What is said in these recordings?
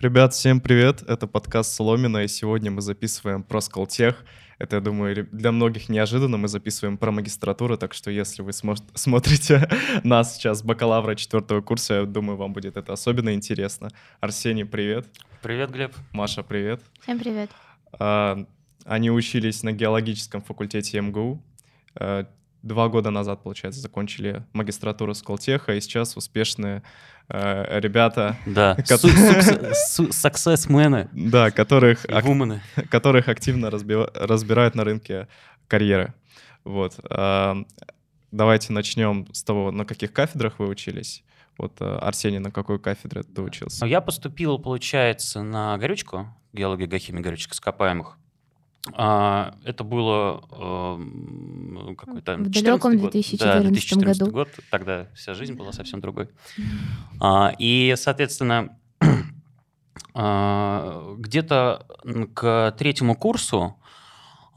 Ребят, всем привет! Это подкаст Соломина, и сегодня мы записываем про Сколтех. Это, я думаю, для многих неожиданно. Мы записываем про магистратуру, так что если вы смо- смотрите нас сейчас, бакалавра четвертого курса, я думаю, вам будет это особенно интересно. Арсений, привет. Привет, Глеб. Маша, привет. Всем привет. А, они учились на геологическом факультете МГУ. Два года назад, получается, закончили магистратуру Сколтеха, и сейчас успешные э, ребята... Да, success-мены. Да, которых, которых активно разбирают на рынке карьеры. Вот. Э, давайте начнем с того, на каких кафедрах вы учились. Вот, э, Арсений, на какой кафедре ты учился? Я поступил, получается, на горючку, геология, геохимия, горючек ископаемых. А, это было э, какой-то в далеком 2014, да, 2014 году. год. Тогда вся жизнь была совсем другой. А, и, соответственно, а, где-то к третьему курсу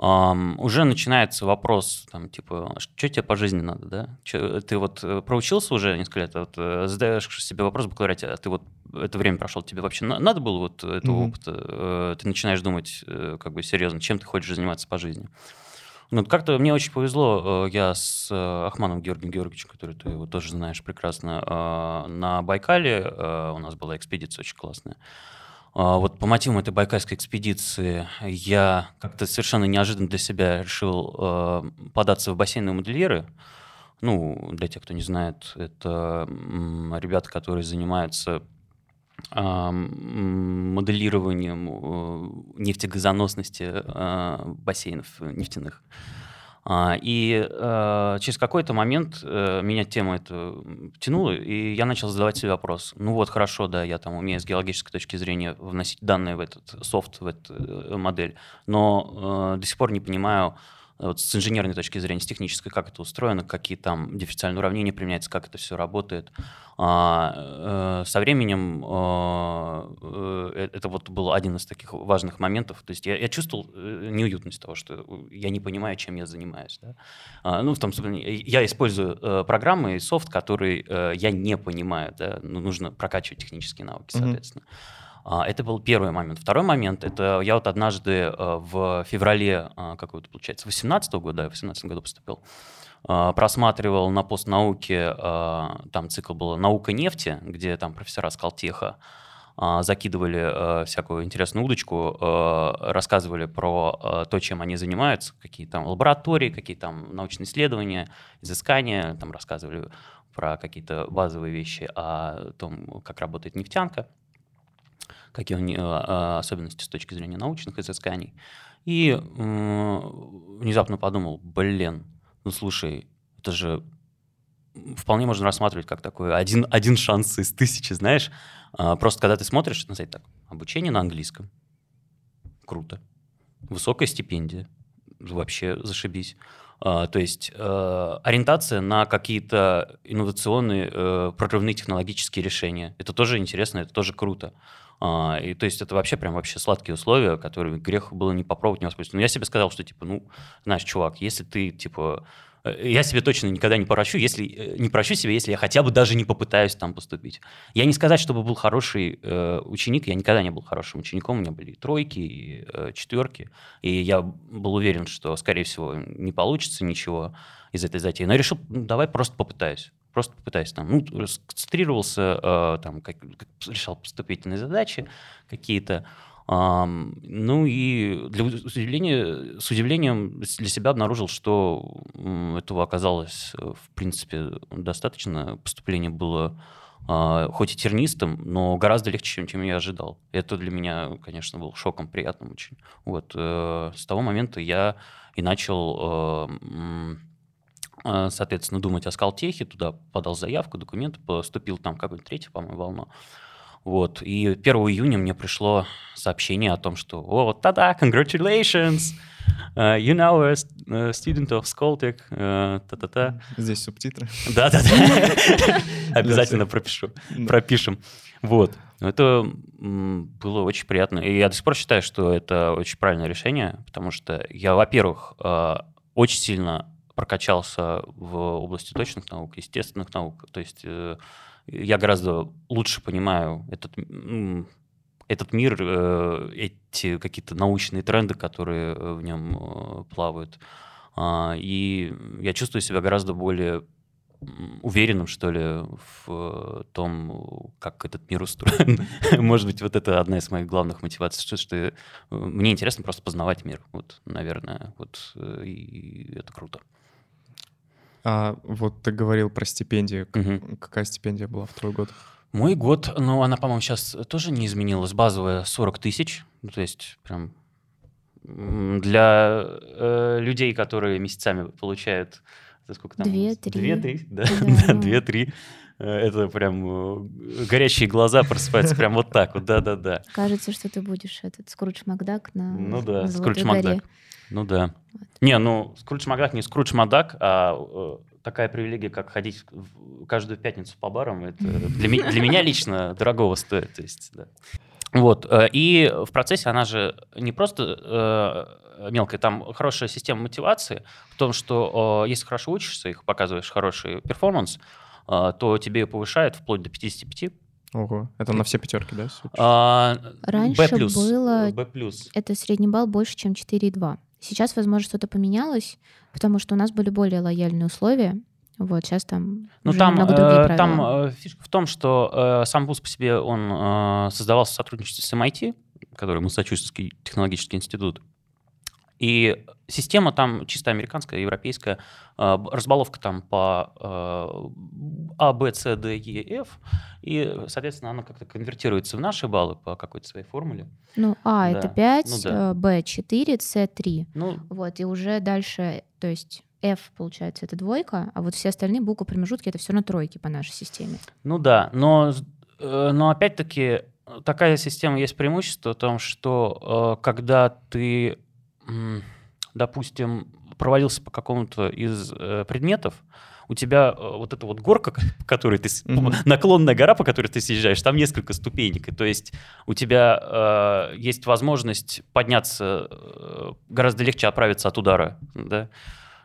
Um, уже начинается вопрос, там, типа, что тебе по жизни надо, да? Чё, ты вот э, проучился уже несколько лет, вот, э, задаешь себе вопрос в бакалавриате, а ты вот это время прошел, тебе вообще надо было вот этого mm-hmm. опыта? Э, ты начинаешь думать, как бы, серьезно, чем ты хочешь заниматься по жизни? Ну, как-то мне очень повезло, я с Ахманом Георгием Георгиевичем, который ты его тоже знаешь прекрасно, на Байкале у нас была экспедиция очень классная. А, вот по мотивам этой байкальской экспедиции я как-то совершенно неожиданно для себя решил э, податься в бассейновые модельеры. Ну, для тех, кто не знает, это ребята, которые занимаются э, моделированием э, нефтегазоносности бассейнов нефтяных. А, и э, через какой-то момент э, меня тема эта тянула, и я начал задавать себе вопрос. Ну вот, хорошо, да, я там умею с геологической точки зрения вносить данные в этот софт, в эту э, модель, но до сих пор не понимаю, вот с инженерной точки зрения, с технической, как это устроено, какие там дифференциальные уравнения применяются, как это все работает. А, э, со временем а, э, это вот был один из таких важных моментов. То есть я, я чувствовал э, неуютность того, что я не понимаю, чем я занимаюсь. Да? А, ну, в том смысле, я использую программы и софт, которые я не понимаю. Да? Ну, нужно прокачивать технические навыки, соответственно. Mm-hmm. А, это был первый момент. Второй момент, это я вот однажды э, в феврале, а, как это получается, 18 года, да, в 18 году поступил, а, просматривал на постнауке, там цикл был «Наука нефти», где там профессора Скалтеха закидывали всякую интересную удочку, рассказывали про то, чем они занимаются, какие там лаборатории, какие там научные исследования, изыскания, там рассказывали про какие-то базовые вещи о том, как работает нефтянка – какие у нее а, особенности с точки зрения научных изысканий. И внезапно подумал, блин, ну слушай, это же вполне можно рассматривать как такой один, один шанс из тысячи, знаешь. А, просто когда ты смотришь на сайт так, обучение на английском, круто. Высокая стипендия, вообще зашибись. Uh, то есть ориентация на какие-то инновационные, uh, прорывные технологические решения. Это тоже интересно, это тоже круто. А, и то есть это вообще прям вообще сладкие условия, которые грех было не попробовать, не воспользоваться. Но я себе сказал, что типа, ну, знаешь, чувак, если ты типа я себе точно никогда не прощу, если э, не прощу себе, если я хотя бы даже не попытаюсь там поступить. Я не сказать, чтобы был хороший э, ученик, я никогда не был хорошим учеником, у меня были и тройки, и э, четверки, и я был уверен, что, скорее всего, не получится ничего из этой затеи. Но я решил, ну, давай просто попытаюсь. Просто попытаюсь там, ну, сконцентрировался, э, там, как, как решал поступительные задачи какие-то. Ну и для удивления, с удивлением для себя обнаружил, что этого оказалось, э, в принципе, достаточно. Поступление было uh, хоть и тернистым, но гораздо легче, чем, чем я ожидал. Это для меня, конечно, был шоком приятным очень. Вот, uh, с того момента я и начал Э, соответственно, думать о Скалтехе, туда подал заявку, документы, поступил там какую-то третью, по-моему, волну. Вот. И 1 июня мне пришло сообщение о том, что «О, та-да, congratulations! Uh, you now a student of Skoltech. Uh, та-та-та». Здесь субтитры. Да-да-да. Обязательно пропишу. Пропишем. Вот. Это было очень приятно. И я до сих пор считаю, что это очень правильное решение, потому что я, во-первых, очень сильно прокачался в области точных наук, естественных наук. То есть э, я гораздо лучше понимаю этот, этот мир, э, эти какие-то научные тренды, которые э, в нем э, плавают. А, и я чувствую себя гораздо более уверенным, что ли, в том, как этот мир устроен. Может быть, вот это одна из моих главных мотиваций, что, что мне интересно просто познавать мир. Вот, наверное, вот и это круто. А вот ты говорил про стипендию. Угу. Какая стипендия была в твой год? Мой год, ну, она, по-моему, сейчас тоже не изменилась. Базовая 40 тысяч. Ну, то есть прям для э, людей, которые месяцами получают сколько там? Две-три. Две-три, да, да, две-три. Э, это прям э, горящие глаза просыпаются прям вот так вот, да-да-да. Кажется, что ты будешь этот Скрудж Макдак на Ну да, на Скрудж Макдак. Ну да. Вот. Не, ну Скрудж Макдак не Скрудж Макдак, а э, такая привилегия, как ходить каждую пятницу по барам, это для, для меня лично дорогого стоит. То есть, да. Вот. И в процессе она же не просто мелкая, там хорошая система мотивации в том, что если хорошо учишься, их показываешь хороший перформанс, то тебе повышают вплоть до 55. Ого, это на все пятерки, да? А, Раньше B+, было... B+. Это средний балл больше, чем 4,2. Сейчас, возможно, что-то поменялось, потому что у нас были более лояльные условия. Вот, сейчас там ну, там, э. Там э, фишка в том, что э, сам вуз по себе, он э, создавался в сотрудничестве с MIT, который Массачусетский технологический институт. И система там чисто американская, европейская, э, разбаловка там по э, А, Б, С, Д, Е, Ф, и, соответственно, она как-то конвертируется в наши баллы по какой-то своей формуле. Ну, А да. это 5, ну, да. Б 4, С 3. Ну, вот, и уже дальше, то есть F, получается, это двойка, а вот все остальные буквы промежутки это все на тройке по нашей системе. Ну да, но, э, но опять-таки такая система есть преимущество в том, что когда ты допустим, провалился по какому-то из э, предметов, у тебя э, вот эта вот горка, по которой ты mm-hmm. наклонная гора, по которой ты съезжаешь, там несколько ступенек, и то есть у тебя э, есть возможность подняться э, гораздо легче оправиться от удара, да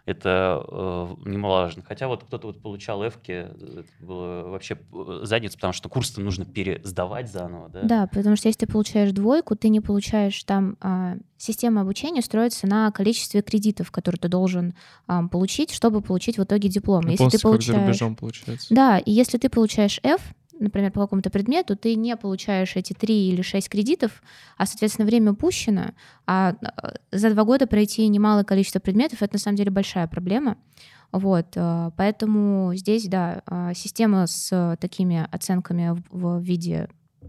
это э, немаловажно. Хотя вот кто-то вот получал эвки, это было вообще э, задница, потому что курс-то нужно пересдавать заново, да? Да, потому что если ты получаешь двойку, ты не получаешь там... Э, система обучения строится на количестве кредитов, которые ты должен э, получить, чтобы получить в итоге диплом. Японцы если ты получаешь... как за рубежом получается. Да, и если ты получаешь F, например, по какому-то предмету, ты не получаешь эти три или шесть кредитов, а, соответственно, время упущено, а, а за два года пройти немалое количество предметов — это, на самом деле, большая проблема. Вот, а, поэтому здесь, да, а, система с такими оценками в виде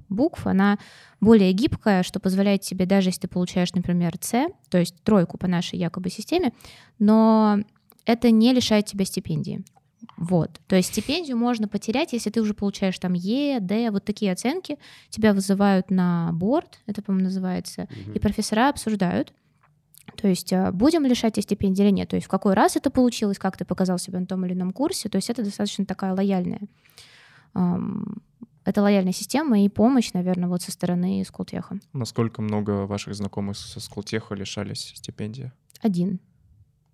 букв, она более гибкая, что позволяет тебе, даже если ты получаешь, например, С, то есть тройку по нашей якобы системе, но это не лишает тебя стипендии. Вот. То есть стипендию можно потерять, если ты уже получаешь там Е, Д, вот такие оценки. Тебя вызывают на борт, это, по-моему, называется, угу. и профессора обсуждают. То есть а, будем лишать тебя стипендии или нет. То есть в какой раз это получилось, как ты показал себя на том или ином курсе. То есть это достаточно такая лояльная. Это лояльная система и помощь, наверное, вот со стороны Скултеха. Насколько много ваших знакомых со Скултеха лишались стипендии? Один.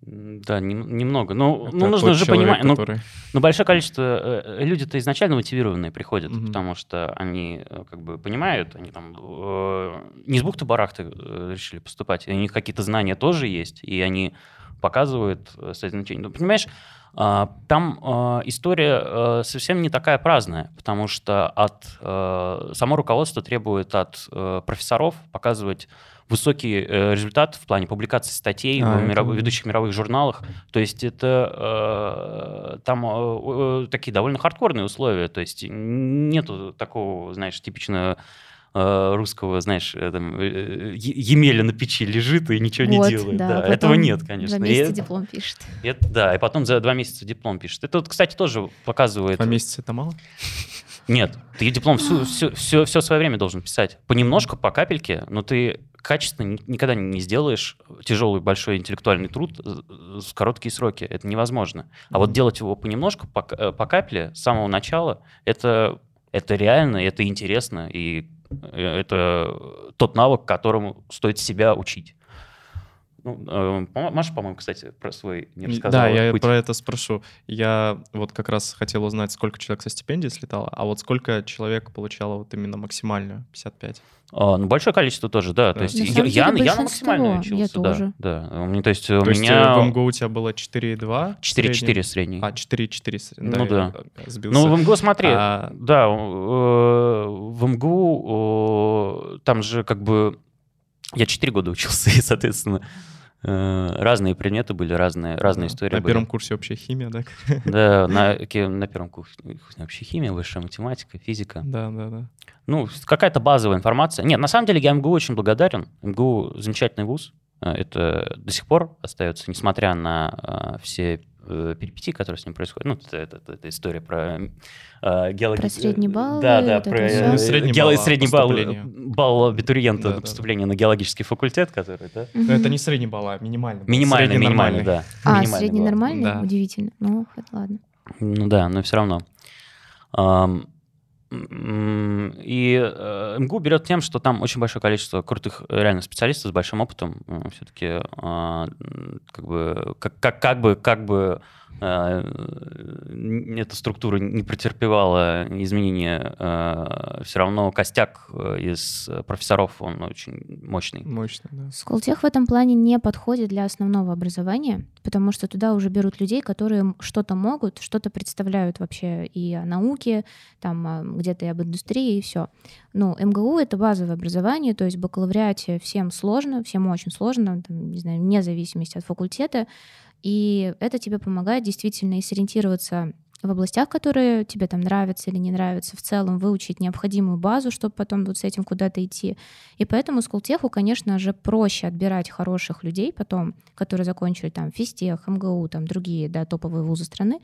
Да, не, немного. Но ну, ну, нужно же понимать, ну, который... ну, большое количество э, э, люди-то изначально мотивированные приходят, угу. потому что они э, как бы понимают, они там э, не с бухты-барахты э, решили поступать, у них какие-то знания тоже есть, и они показывают э, значение. Ну, понимаешь, там э, история э, совсем не такая праздная, потому что от э, само руководство требует от э, профессоров показывать высокий результат в плане публикации статей а, в миров... это... ведущих мировых журналах. То есть это э, там э, такие довольно хардкорные условия. То есть нету такого, знаешь, типичного русского, знаешь, э, там, Емеля на печи лежит и ничего вот, не делает. Да, да, этого нет, конечно. Два месяца и, диплом пишет. Это, да, и потом за два месяца диплом пишет. Это, вот, кстати, тоже показывает... Два месяца это мало? Нет, ты диплом все, все, все, все свое время должен писать. Понемножку, по капельке, но ты качественно никогда не сделаешь тяжелый большой интеллектуальный труд в короткие сроки. Это невозможно. А вот делать его понемножку, по, э, по капле, с самого начала, это, это реально, это интересно, и э, это тот навык, которому стоит себя учить. Ну, э, Маша, по-моему, кстати, про свой не рассказала. Да, я путь. про это спрошу. Я вот как раз хотел узнать, сколько человек со стипендии слетало, а вот сколько человек получало вот именно максимальную, 55? А, ну, большое количество тоже, да. Да. То есть На я, я, я на большинство. максимально Я учился, тоже. да. да. У меня, то есть у То есть меня э, в МГУ у тебя было 4,2? 4-4 средний. А, 4,4. Ну да. сбился. Ну, в МГУ, смотри, А- да, э, в МГУ э, там же как бы... Я 4 года учился, и, соответственно, э, разные предметы были, разные, разные Да. истории На были. первом курсе общая химия, да? Да, на, на первом курсе вообще химия, высшая математика, физика. Да, да, да. Ну, какая-то базовая информация. Нет, на самом деле я МГУ очень благодарен. МГУ замечательный вуз. Э, Это до сих пор остается, несмотря на э, все э, перипетии, которые с ним происходят. Ну, это, это- это история про э, геологи- Про средний балл Да, да, это про всё. э, Не средний гео- балл, средний балл, поступление. балл абитуриента Да, на да, поступление на геологический факультет, который, да? Но это не средний балл, а минимальный. Минимальный, Средний минимальный, нормальный. да. А, Минимальный средний балл. нормальный? Да. Удивительно. Ну, хоть ладно. Ну да, но все равно. М, И э, МГУ берет тем, что там очень большое количество крутых э, реально специалистов с большим опытом. Все-таки как бы как, как, как бы как бы э, эта структура не претерпевала изменения, все равно костяк э, из профессоров он очень мощный. Мощно, да. Сколтех в этом плане не подходит для основного образования, потому что туда уже берут людей, которые что-то могут, что-то представляют вообще и о науке, там а, где-то и об индустрии, и все. Ну, МГУ — это базовое образование, то есть в бакалавриате всем сложно, всем очень сложно, там, не знаю, вне зависимости от факультета, и это тебе помогает действительно и сориентироваться в областях, которые тебе там нравятся или не нравятся, в целом выучить необходимую базу, чтобы потом вот с этим куда-то идти. И поэтому Сколтеху, конечно же, проще отбирать хороших людей потом, которые закончили там физтех, МГУ, там другие да, топовые вузы страны.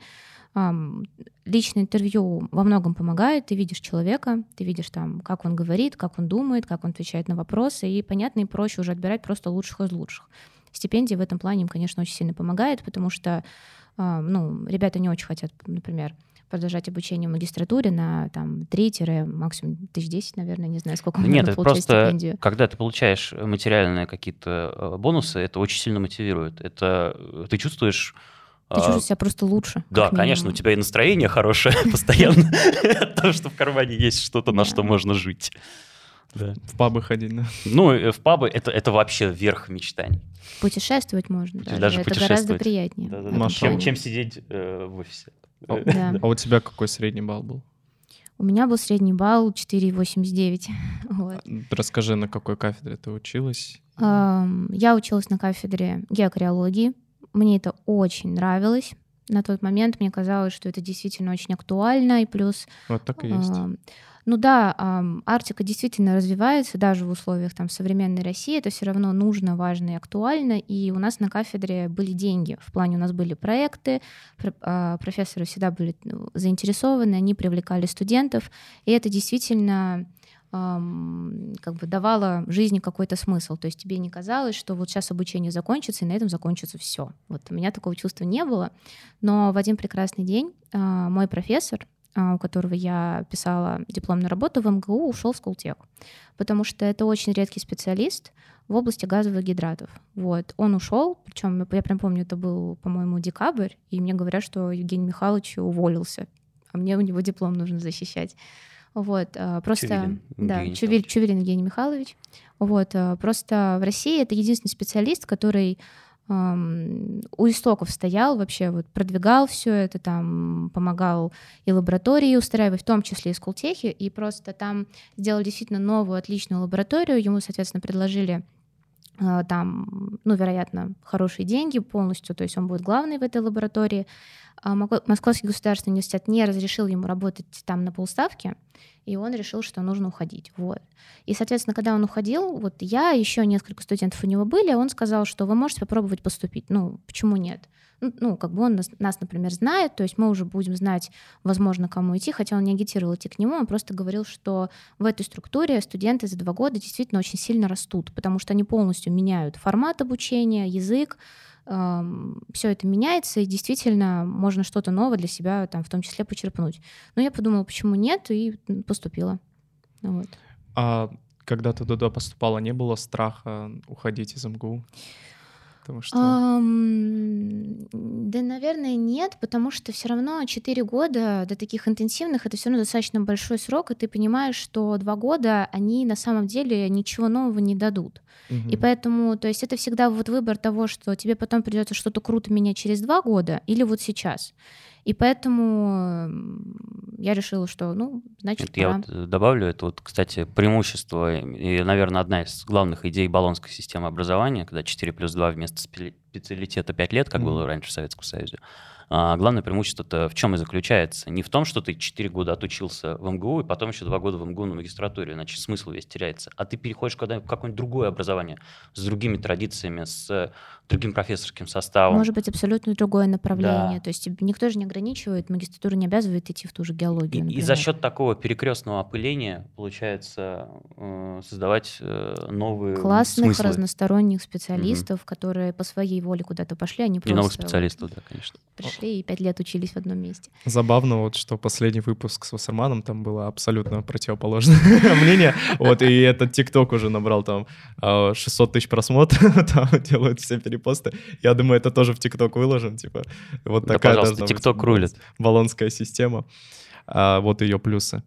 Личное интервью во многом помогает, ты видишь человека, ты видишь там, как он говорит, как он думает, как он отвечает на вопросы, и понятно, и проще уже отбирать просто лучших из лучших. Стипендия в этом плане им, конечно, очень сильно помогает, потому что а, ну, ребята не очень хотят, например, продолжать обучение в магистратуре на там 3 максимум тысяч десять, наверное, не знаю, сколько Нет, это просто, стипендию. когда ты получаешь материальные какие-то э, бонусы, это очень сильно мотивирует. Это э, ты чувствуешь... Ты а, чувствуешь себя просто лучше. Да, конечно, у тебя и настроение хорошее постоянно того, что в кармане есть что-то, на что можно жить. Да. В пабы ходить, да. Ну, э, в пабы это, это вообще верх мечтаний. Путешествовать можно даже. даже Это гораздо путешествовать. приятнее. Да-да-да. в этом Маша, Чем, чем сидеть э, в офисе. О, Э, Да. А у тебя какой средний балл был? У меня был средний балл 4,89. Вот. Расскажи, на какой кафедре ты училась? Я училась на кафедре геокриологии. Мне это очень нравилось. На тот момент мне казалось, что это действительно очень актуально. И плюс Вот так и есть. Ну да, Арктика действительно развивается даже в условиях там, современной России. Это все равно нужно, важно и актуально. И у нас на кафедре были деньги. В плане у нас были проекты, пр- а, профессоры всегда были ну, заинтересованы, они привлекали студентов. И это действительно как бы давало жизни какой-то смысл. То есть тебе не казалось, что вот сейчас обучение закончится, и на этом закончится все. Вот у меня такого чувства не было. Но в один прекрасный день а, мой профессор, у которого я писала дипломную работу в МГУ, ушел в Скултех, потому что это очень редкий специалист в области газовых гидратов. Вот. Он ушел, причем я прям помню, это был, по-моему, декабрь, и мне говорят, что Евгений Михайлович уволился, а мне у него диплом нужно защищать. Вот, а, просто... Чувилин да, Евгений Чувиль. Чувилин Евгений Михайлович. Вот, а, просто в России это единственный специалист, который у истоков стоял вообще, вот продвигал все это, там помогал и лаборатории устраивать, в том числе и скултехи, и просто там сделали действительно новую отличную лабораторию, ему, соответственно, предложили а, там, ну, вероятно, хорошие деньги полностью, то есть он будет главный в этой лаборатории. А Московский государственный университет не разрешил ему работать там на полставки, и он решил, что нужно уходить. Вот. И, соответственно, когда он уходил, вот я, еще несколько студентов у него были, он сказал, что вы можете попробовать поступить. Ну, почему нет? Ну, как бы он нас, нас, например, знает, то есть мы уже будем знать, возможно, кому идти, хотя он не агитировал идти к нему, он просто говорил, что в этой структуре студенты за два года действительно очень сильно растут, потому что они полностью меняют формат обучения, язык, все это меняется, и действительно можно что-то новое для себя там в том числе почерпнуть. Но я подумала, почему нет, и поступила. Вот. А когда ты туда поступала, не было страха уходить из МГУ? Потому что... Ам, да, наверное, нет, потому что все равно 4 года до таких интенсивных это все равно достаточно большой срок, и ты понимаешь, что 2 года они на самом деле ничего нового не дадут. Мгм. И поэтому, то есть это всегда вот выбор того, что тебе потом придется что-то круто менять через 2 года или вот сейчас. И поэтому я решила, что, ну, значит, Это я пора. вот э, добавлю, это вот, кстати, преимущество и, наверное, одна из главных идей баллонской системы образования, когда 4 плюс 2 вместо спе- специалитета 5 лет, как Мгм. было раньше в Советском Союзе. А главное преимущество-то в чем и заключается? Не в том, что ты 4 года отучился в МГУ, и потом еще 2 года в МГУ на магистратуре, иначе смысл весь теряется. А ты переходишь когда в какое-нибудь другое образование, с другими традициями, с другим профессорским составом. Может быть, абсолютно другое направление. Да. То есть никто же не ограничивает, магистратура не обязывает идти в ту же И, геологию. и за например. счет такого перекрестного опыления получается э, создавать э, новые классных смыслы. разносторонних специалистов, которые по своей воле куда-то пошли, они И просто новых вот специалистов, да, конечно. пришли и пять лет учились в одном месте. Забавно, вот, что последний выпуск с Вассерманом, там было абсолютно противоположное мнение. Вот, и этот ТикТок уже набрал там а, 600 тысяч просмотров, там делают все перепосты. Я думаю, это тоже в ТикТок выложим, типа, вот Да, такая пожалуйста, должна быть TikTok рулит. баллонская система. А, вот ее плюсы.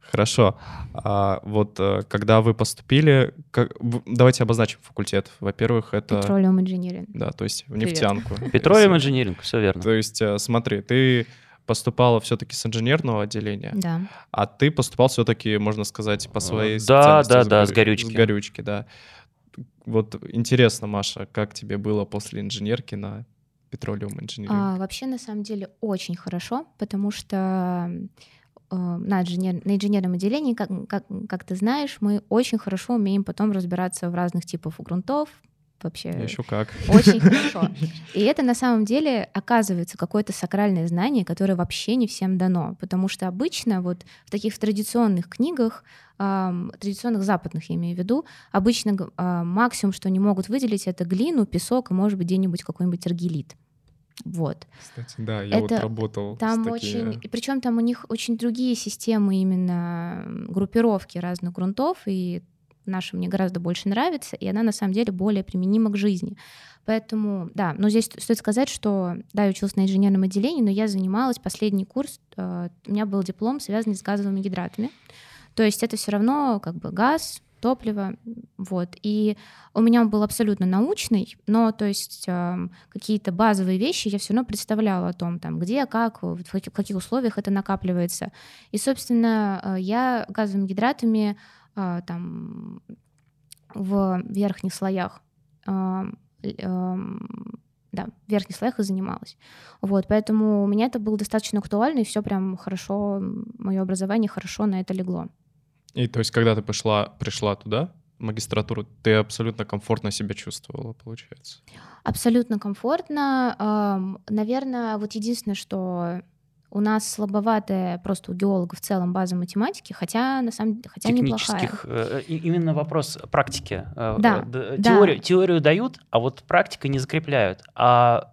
Хорошо. А, вот э, когда вы поступили, как- давайте обозначим факультет. Во-первых, это... Petroleum Engineering. Да, то есть в Привет. нефтянку. Петролиум Если- инжиниринг, все верно. То есть, э, смотри, ты поступала все-таки с инженерного отделения, Да. а ты поступал все-таки, можно сказать, по своей Э, да, специальности, да, с да, горю- с горючки. С горючки, да. Вот интересно, Маша, как тебе было после инженерки на петролиум инженеринг? А, вообще, на самом деле, очень хорошо, потому что э, на, инженер- на инженерном отделении, как, как, как ты знаешь, мы очень хорошо умеем потом разбираться в разных типах грунтов, вообще Еще как. очень хорошо. И это на самом деле оказывается какое-то сакральное знание, которое вообще не всем дано, потому что обычно вот в таких традиционных книгах, традиционных западных я имею в виду, обычно а, максимум, что они могут выделить, это глину, песок и, может быть, где-нибудь какой-нибудь аргилит. Вот. Кстати, да, я вот Это работал Там с такими- очень, и причем там у них очень другие системы именно группировки разных грунтов, и наша мне гораздо больше нравится, и она на самом деле более применима к жизни. Поэтому, да, но здесь стоит сказать, что, да, я училась на инженерном отделении, но я занималась последний курс, э, у меня был диплом, связанный с газовыми гидратами. То есть это все равно как бы газ, топливо, вот. И у меня он был абсолютно научный, но то есть эм, какие-то базовые вещи я все равно представляла о том, там, где, как, в каких, условиях это накапливается. И, собственно, э, я газовыми гидратами э, там в верхних слоях эм, да, в верхних слоях и занималась. Вот, поэтому у меня это было достаточно актуально, и все прям хорошо, мое образование хорошо на это легло. И то есть, когда ты пошла, пришла туда, магистратуру, ты абсолютно комфортно себя чувствовала, получается. Абсолютно комфортно. Наверное, вот единственное, что у нас слабоватая просто у геологов в целом база математики, хотя на самом деле хотя неплохая. Технических, э, и- именно вопрос практики. Э, Да, э, д- да. Теорию, теорию дают, а вот практика не закрепляют. А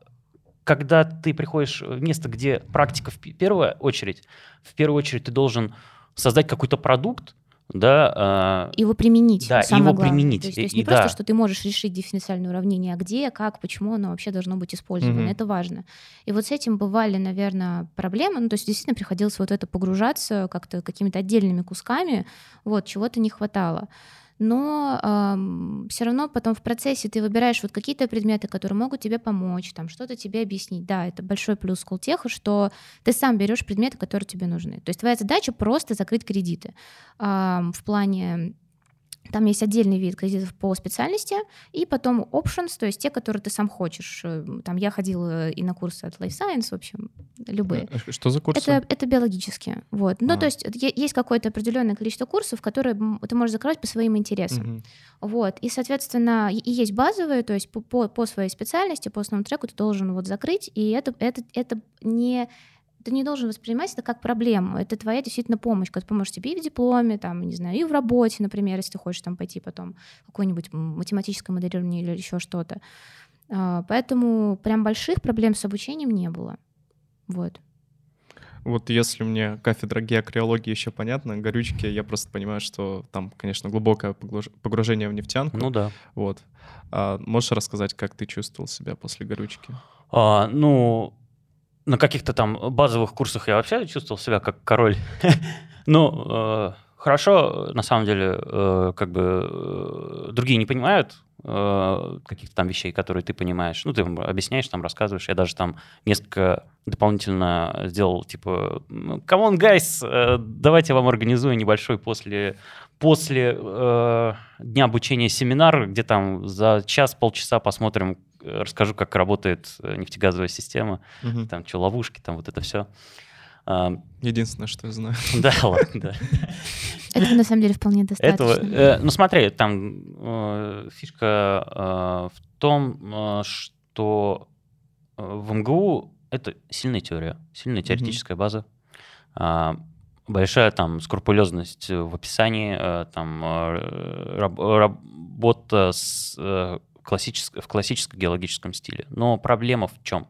когда ты приходишь в место, где практика в пе- первую очередь, в первую очередь ты должен создать какой-то продукт, да, э, Его применить. Да, самое его главное. применить. То есть, И- то есть и не просто, да. что ты можешь решить дифференциальное уравнение, а где, как, почему оно вообще должно быть использовано. Мгм. Это важно. И вот с этим бывали, наверное, проблемы. Ну, то есть действительно приходилось вот это погружаться как-то какими-то отдельными кусками, вот, чего-то не хватало. Но все равно потом в процессе ты выбираешь вот какие-то предметы, которые могут тебе помочь, там что-то тебе объяснить. Да, это большой плюс Скултеха, что ты сам берешь предметы, которые тебе нужны. То есть твоя задача просто закрыть кредиты. Ам, В плане там есть отдельный вид кредитов по специальности, и потом options, то есть те, которые ты сам хочешь. Э, Там я ходила и на курсы от Life Science, в общем, любые. Э, Что за курсы? Это, это биологические. Вот. Ну, А. то есть есть какое-то определенное количество курсов, которые ты можешь закрывать по своим интересам. Мгм. Вот. И, соответственно, и есть базовые, то есть по, по своей специальности, по основному треку ты должен вот закрыть, и это, это, это не ты не должен воспринимать это как проблему. Это твоя действительно помощь, которая поможет тебе и в дипломе, там, не знаю, и в работе, например, если ты хочешь там пойти потом в какое-нибудь математическое моделирование или еще что-то. А, Поэтому прям больших проблем с обучением не было. Вот. Вот если мне кафедра геокриологии еще понятна, горючки, я просто понимаю, что там, конечно, глубокое погружение в нефтянку. Ну да. Вот. А можешь рассказать, как ты чувствовал себя после горючки? А, ну, на каких-то там базовых курсах я вообще чувствовал себя как король. Ну, э, хорошо, на самом деле, э, как бы э, другие не понимают каких-то там вещей, которые ты понимаешь. Ну, ты объясняешь, там рассказываешь. Я даже там несколько дополнительно сделал, типа, come on, guys, давайте я вам организую небольшой после, после э, дня обучения семинар, где там за час-полчаса посмотрим, расскажу, как работает э, нефтегазовая система, Мгм. там что, ловушки, там вот это все. Единственное, что я знаю. Да, ладно, да. Этого на самом деле вполне Этого, достаточно. э, ну смотри, там э, фишка э, в том, э, что в МГУ это сильная теория, сильная теоретическая база, а, большая там скрупулезность в описании, э, там э, раб- работа с, э, классической- в классическом геологическом стиле. Но проблема в чем?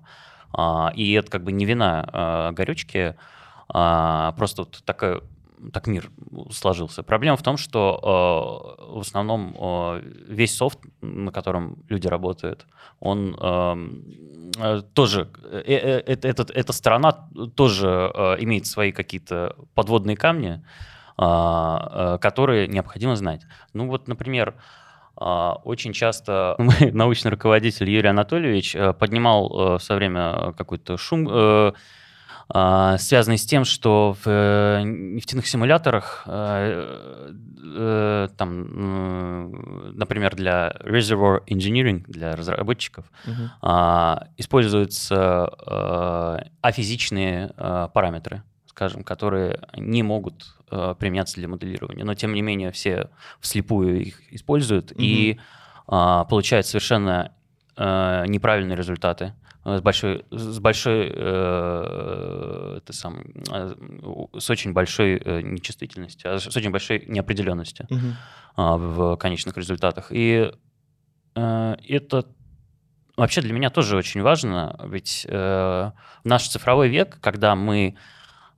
А, И это как бы не вина а, горючки, а, просто вот такая так мир сложился. Проблема в том, что э, в основном э, весь софт, на котором люди работают, он э, тоже, э, э, э, этот- эта сторона тоже э, имеет свои какие-то подводные камни, а, э, которые необходимо знать. Ну вот, например, очень часто мой научный руководитель Юрий Анатольевич э, поднимал э, в свое время какой-то шум, э, а, связанный с тем, что в э, нефтяных симуляторах, э, э, там, например, для reservoir engineering, для разработчиков, а, используются э, афизичные э, параметры, скажем, которые не могут э, применяться для моделирования, но тем не менее все вслепую их используют и а, получают совершенно э, неправильные результаты э, с большой, с большой, э, это сам, э, с очень большой э, нечувствительностью, а с очень большой неопределенностью Мгм. а, в конечных результатах. И э, это вообще для меня тоже очень важно, ведь э, в наш цифровой век, когда мы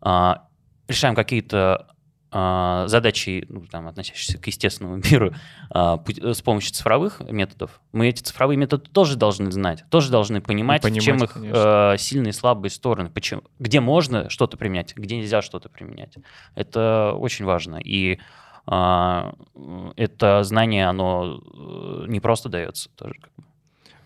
а, решаем какие-то задачи, ну, там, относящиеся к естественному миру, а, путь- с помощью цифровых методов, мы эти цифровые методы тоже должны знать, тоже должны понимать, в понимать, чем их конечно. э, сильные и слабые стороны, почему, где можно что-то применять, где нельзя что-то применять. Это очень важно. И а, м, это знание, оно э, не просто дается тоже. как бы.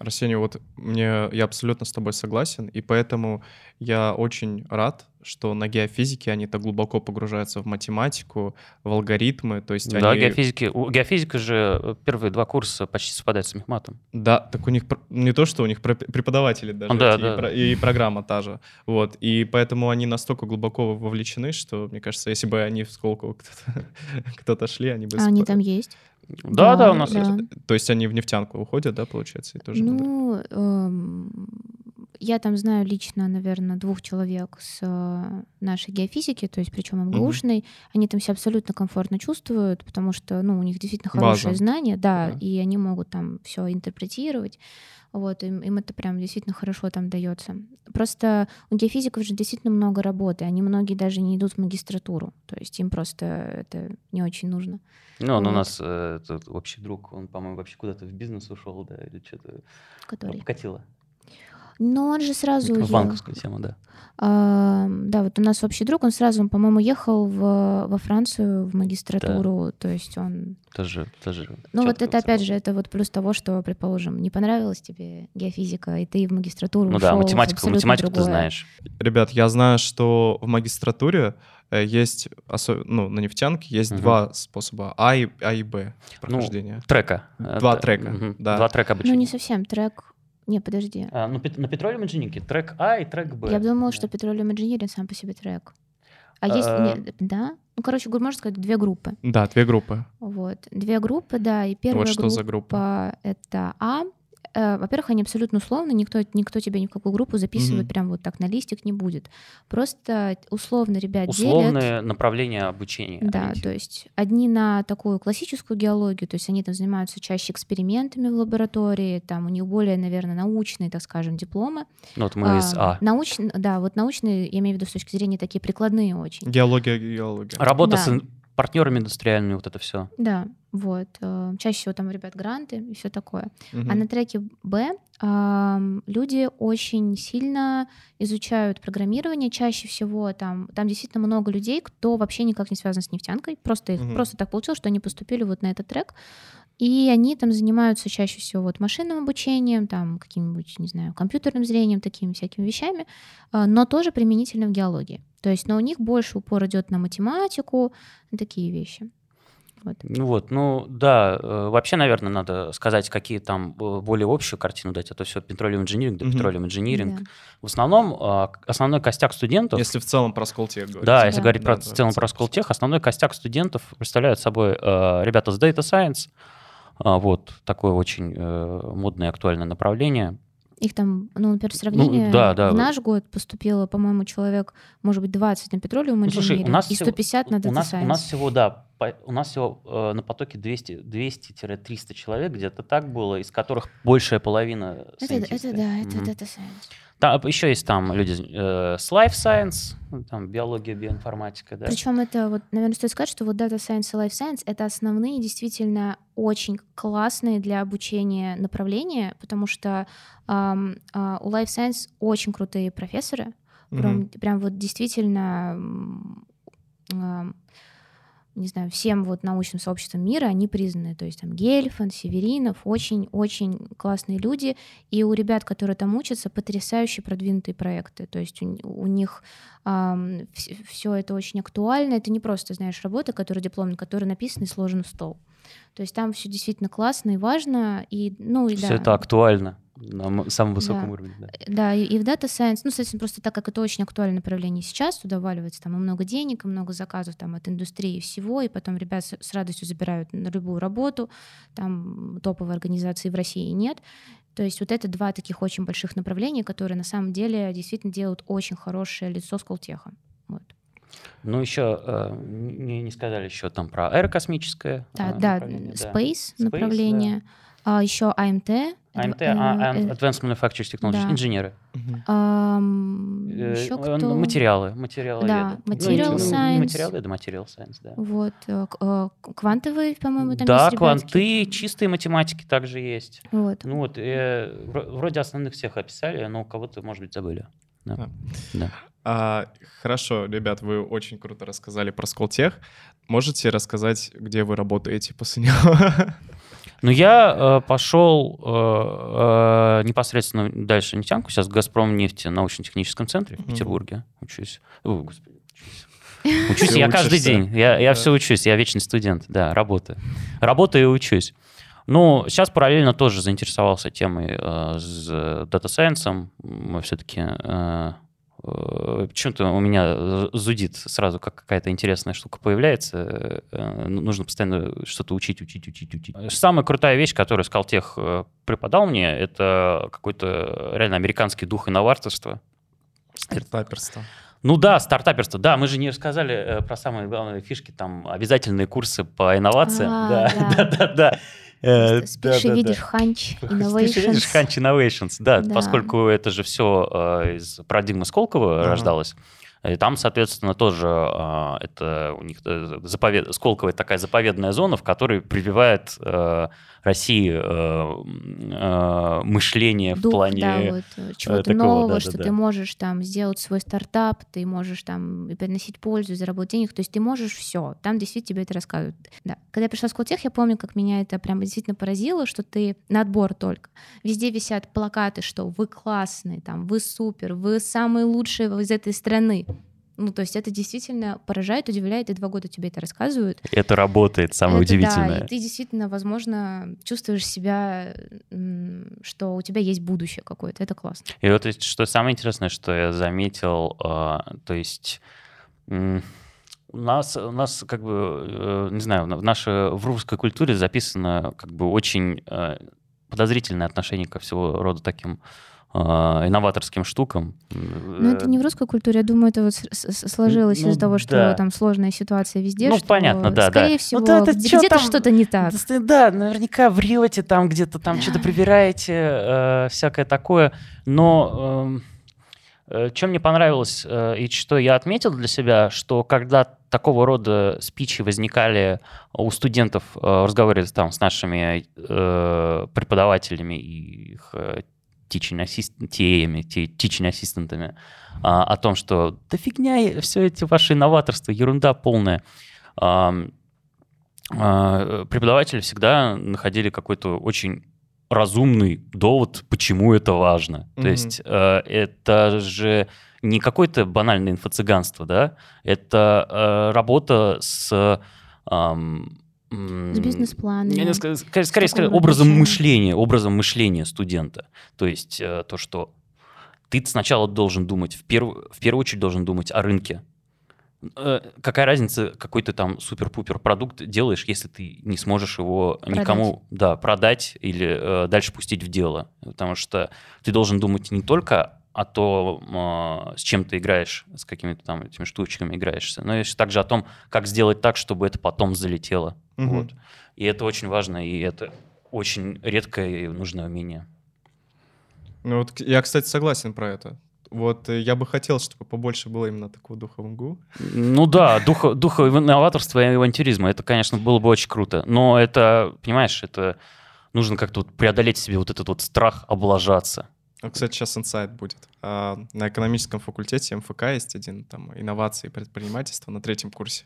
Арсений, вот мне, я абсолютно с тобой согласен, и поэтому я очень рад, что на геофизике они так глубоко погружаются в математику, в алгоритмы, то есть Да, они... геофизики. У геофизика же э, первые два курса почти совпадают с мехматом. Да, так у них не то, что у них пр- преподаватели даже, Да, эти, да. И, про- и программа та же, вот, и поэтому они настолько глубоко вовлечены, что, мне кажется, если бы они в Сколково кто-то, кто-то шли, они бы... А они там есть? Да, да, Да, у нас да. есть. То есть они в нефтянку уходят, да, получается, и тоже... Ну, эм, я там знаю лично, наверное, двух человек с э, нашей геофизики, то есть причем МГУшной. Они там себя абсолютно комфортно чувствуют, потому что, ну, у них действительно хорошее База. знание, да, Да. и они могут там все интерпретировать. Вот, им, им это прям действительно хорошо там дается. Просто у геофизиков же действительно много работы, они многие даже не идут в магистратуру, то есть им просто это не очень нужно. Ну, он у Вот. нас э, общий друг, он, по-моему, вообще куда-то в бизнес ушел, да, или что-то Который. покатило. Но он же сразу В уехал. банковскую тему, да. А, да, вот у нас общий друг, он сразу, по-моему, ехал в, во Францию в магистратуру, то есть он... Тоже, тоже. Ну вот это опять же, это вот плюс того, что, предположим, не понравилась тебе геофизика, и ты в магистратуру Ну да, ушёл в математику, абсолютно математику ты другое. знаешь. Ребят, я знаю, что в магистратуре э, есть, ну, на нефтянке есть Мгм. два способа, А и, а и Б прохождения. Трека. Два трека, мгм, да. Два трека Ну обучения. не совсем, трек... Не, подожди. А, ну, на Petroleum Engineering трек А и трек Б. Я думала, Да. что Petroleum Engineering сам по себе трек. А есть... А. не- да? Ну, короче, можно сказать, две группы. Да, две группы. Вот. Две группы, да, и первая вот что группа за группа. это А, Э, во-первых, они абсолютно условно, никто, никто тебя ни в какую группу записывать Мгм. прям вот так на листик не будет. Просто условно ребят делят. Условное направление обучения. Да, то есть одни на такую классическую геологию, то есть они там занимаются чаще экспериментами в лаборатории, там у них более, наверное, научные, так скажем, дипломы. Ну, вот мы из А. Научные, да, вот научные, я имею в виду с точки зрения такие прикладные очень. Геология, геология. Работа Да. с партнерами индустриальными, вот это все. Да, вот. э, Чаще всего там у ребят гранты и все такое. Мгм. А на треке Б люди очень сильно изучают программирование. Чаще всего там, там действительно много людей, кто вообще никак не связан с нефтянкой. Просто, их, Мгм. просто так получилось, что они поступили вот на этот трек. И они там занимаются чаще всего вот машинным обучением, там каким-нибудь, не знаю, компьютерным зрением, такими всякими вещами, а, но тоже применительно в геологии. То есть, но у них больше упор идет на математику, на такие вещи. Вот. Ну вот, ну да, э, вообще, наверное, надо сказать, какие там э, более общую картину дать, а то все petroleum engineering, да, petroleum engineering. Да. В основном а, основной костяк студентов, Если в целом про Сколтех говорить. да, если Да. говорить про, Да, да, в целом в про. Сколтех, основной костяк студентов представляют собой э, ребята с Data Science, а, вот, такое очень э, модное и актуальное направление. Их там, ну, например, в сравнении, да, да. в наш год поступило, по-моему, человек, может быть, 20 на Petroleum Ну, слушай, у нас и всего- 150 на у Data нас, Science. у нас всего, да, по- у нас всего э, на потоке 200 200-300 человек, где-то так было, из которых большая половина это, это да, это Мгм. Data Science. Там, еще есть там люди э, с Life Science, там биология, биоинформатика, да. Причем это вот, наверное, стоит сказать, что вот Data Science и Life Science — это основные действительно очень классные для обучения направления, потому что ам, а, у Life Science очень крутые профессоры, прям, Мгм. прям вот действительно, ам, не знаю, всем вот научным сообществом мира они признаны. То есть там Гельфанд, Северинов, очень-очень классные люди. И у ребят, которые там учатся, потрясающе продвинутые проекты. То есть у, у них все это очень актуально. Это не просто, знаешь, работа, которая диплом, которая написана и сложена в стол. То есть там все действительно классно и важно. И, ну, и Все да. это актуально на самом высоком Да. уровне. Да. Да, и, и в Data Science, ну, соответственно, просто так как это очень актуальное направление сейчас, туда валивается там и много денег, и много заказов там от индустрии и всего, и потом ребят с, с радостью забирают на любую работу, там топовой организации в России нет. То есть вот это два таких очень больших направления, которые на самом деле действительно делают очень хорошее лицо Сколтеха. Вот. Ну, еще э, не, не сказали еще там про аэрокосмическое Да, э, да, направление, да. Space, Space, направление, а, еще АМТ. АМТ, а, э, Advanced Manufacturing Technology, да. инженеры. Э, еще кто? Материалы, материалы. Да, Material Science. Материалы, да, Material Science, да. Вот, э, квантовые, по-моему, там да, есть ребятки. кванты, чистые математики также есть. Вот. Ну вот, э, вро- вроде основных всех описали, но у кого-то, может быть, забыли. Да. Да. Да. А, хорошо, ребят, вы очень круто рассказали про Сколтех. Можете рассказать, где вы работаете после него? Ну, я э, пошел э, э, непосредственно дальше нефтянку. Сейчас в «Газпром» нефти научно-техническом центре в. Петербурге учусь. О, господи, учусь. Учусь Всё я каждый учишься. день. Я, я Да. все учусь. Я вечный студент. Да, работаю. Работаю и учусь. Ну, сейчас параллельно тоже заинтересовался темой э, с Science. Мы все-таки... э, Почему-то у меня зудит сразу, как какая-то интересная штука появляется. э, ну, Нужно постоянно что-то учить, учить, учить, учить. Самая крутая вещь, которую Скалтех э, преподал мне, это какой-то реально американский дух инноваторства. Стартаперство. Ну да, стартаперство. Да, мы же не рассказали э, про самые главные фишки, там обязательные курсы по инновациям. А, да, да. да, да, да. Э, Спишь и видишь ханч, Спишь и видишь innovations. Hunch Innovations, да, поскольку это же все из парадигмы Сколково рождалось. И там, соответственно, тоже а, это у них э, заповед... Сколково это такая заповедная зона, в которой прививает э, России э, э, мышление в Дух, плане... да, вот, э, чего-то такого, нового, да, что да. ты можешь там сделать свой стартап, ты можешь там приносить пользу, заработать денег, то есть ты можешь все. Там действительно тебе это рассказывают. Да. Когда я пришла в Сколтех, я помню, как меня это прям действительно поразило, что ты на отбор только. Везде висят плакаты, что вы классные, там, вы супер, вы самые лучшие из этой страны. Ну, то есть это действительно поражает, удивляет, и два года тебе это рассказывают. Это работает, самое Это Да, удивительное. и ты действительно, возможно, чувствуешь себя, что у тебя есть будущее какое-то. Это классно. И вот есть, что самое интересное, что я заметил, а, то есть у нас, у нас как бы, э, не знаю, в нашей в русской культуре записано как бы очень э, подозрительное отношение ко всего рода таким инноваторским штукам. Ну, это не в русской культуре, я думаю, это вот сложилось ну, из-за того, что да. там сложная ситуация везде. Ну, что, понятно, да, скорее да. всего, ну, это, где-то что-то не так. Да, наверняка врете там где-то, там что-то прибираете, э, всякое такое. Но э, что мне понравилось э, и что я отметил для себя, что когда такого рода спичи возникали у студентов э, в разговоре там, с нашими э, преподавателями и их teaching, assist, TA-ями, teaching ассистентами, а, о том, что да фигня, все эти ваши новаторства, ерунда полная. А, а, преподаватели всегда находили какой-то очень разумный довод, почему это важно. Mm-hmm. То есть э, это же не какое-то банальное инфо-цыганство, да, это э, работа с с бизнес-планами. Скорее, скорее, скорее образом мышления, образом мышления студента. То есть э, то, что ты сначала должен думать, в первую, в первую очередь должен думать о рынке. Э, какая разница, какой ты там супер-пупер продукт делаешь, если ты не сможешь его продать. никому да, продать или э, дальше пустить в дело? Потому что ты должен думать не только о том, с чем ты играешь, с какими-то там этими штучками играешься, но и также о том, как сделать так, чтобы это потом залетело. Угу. Вот. И это очень важно, и это очень редкое и нужное умение. Ну вот я, кстати, согласен про это. Вот э, я бы хотел, чтобы побольше было именно такого духа МГУ. Ну да, духа, духа инноваторства и авантюризма, это, конечно, было бы очень круто. Но это, понимаешь, это нужно как-то вот преодолеть себе вот этот вот страх облажаться. Ну, кстати, сейчас инсайт будет. А, на экономическом факультете МФК есть один, там, инновации и предпринимательство на третьем курсе.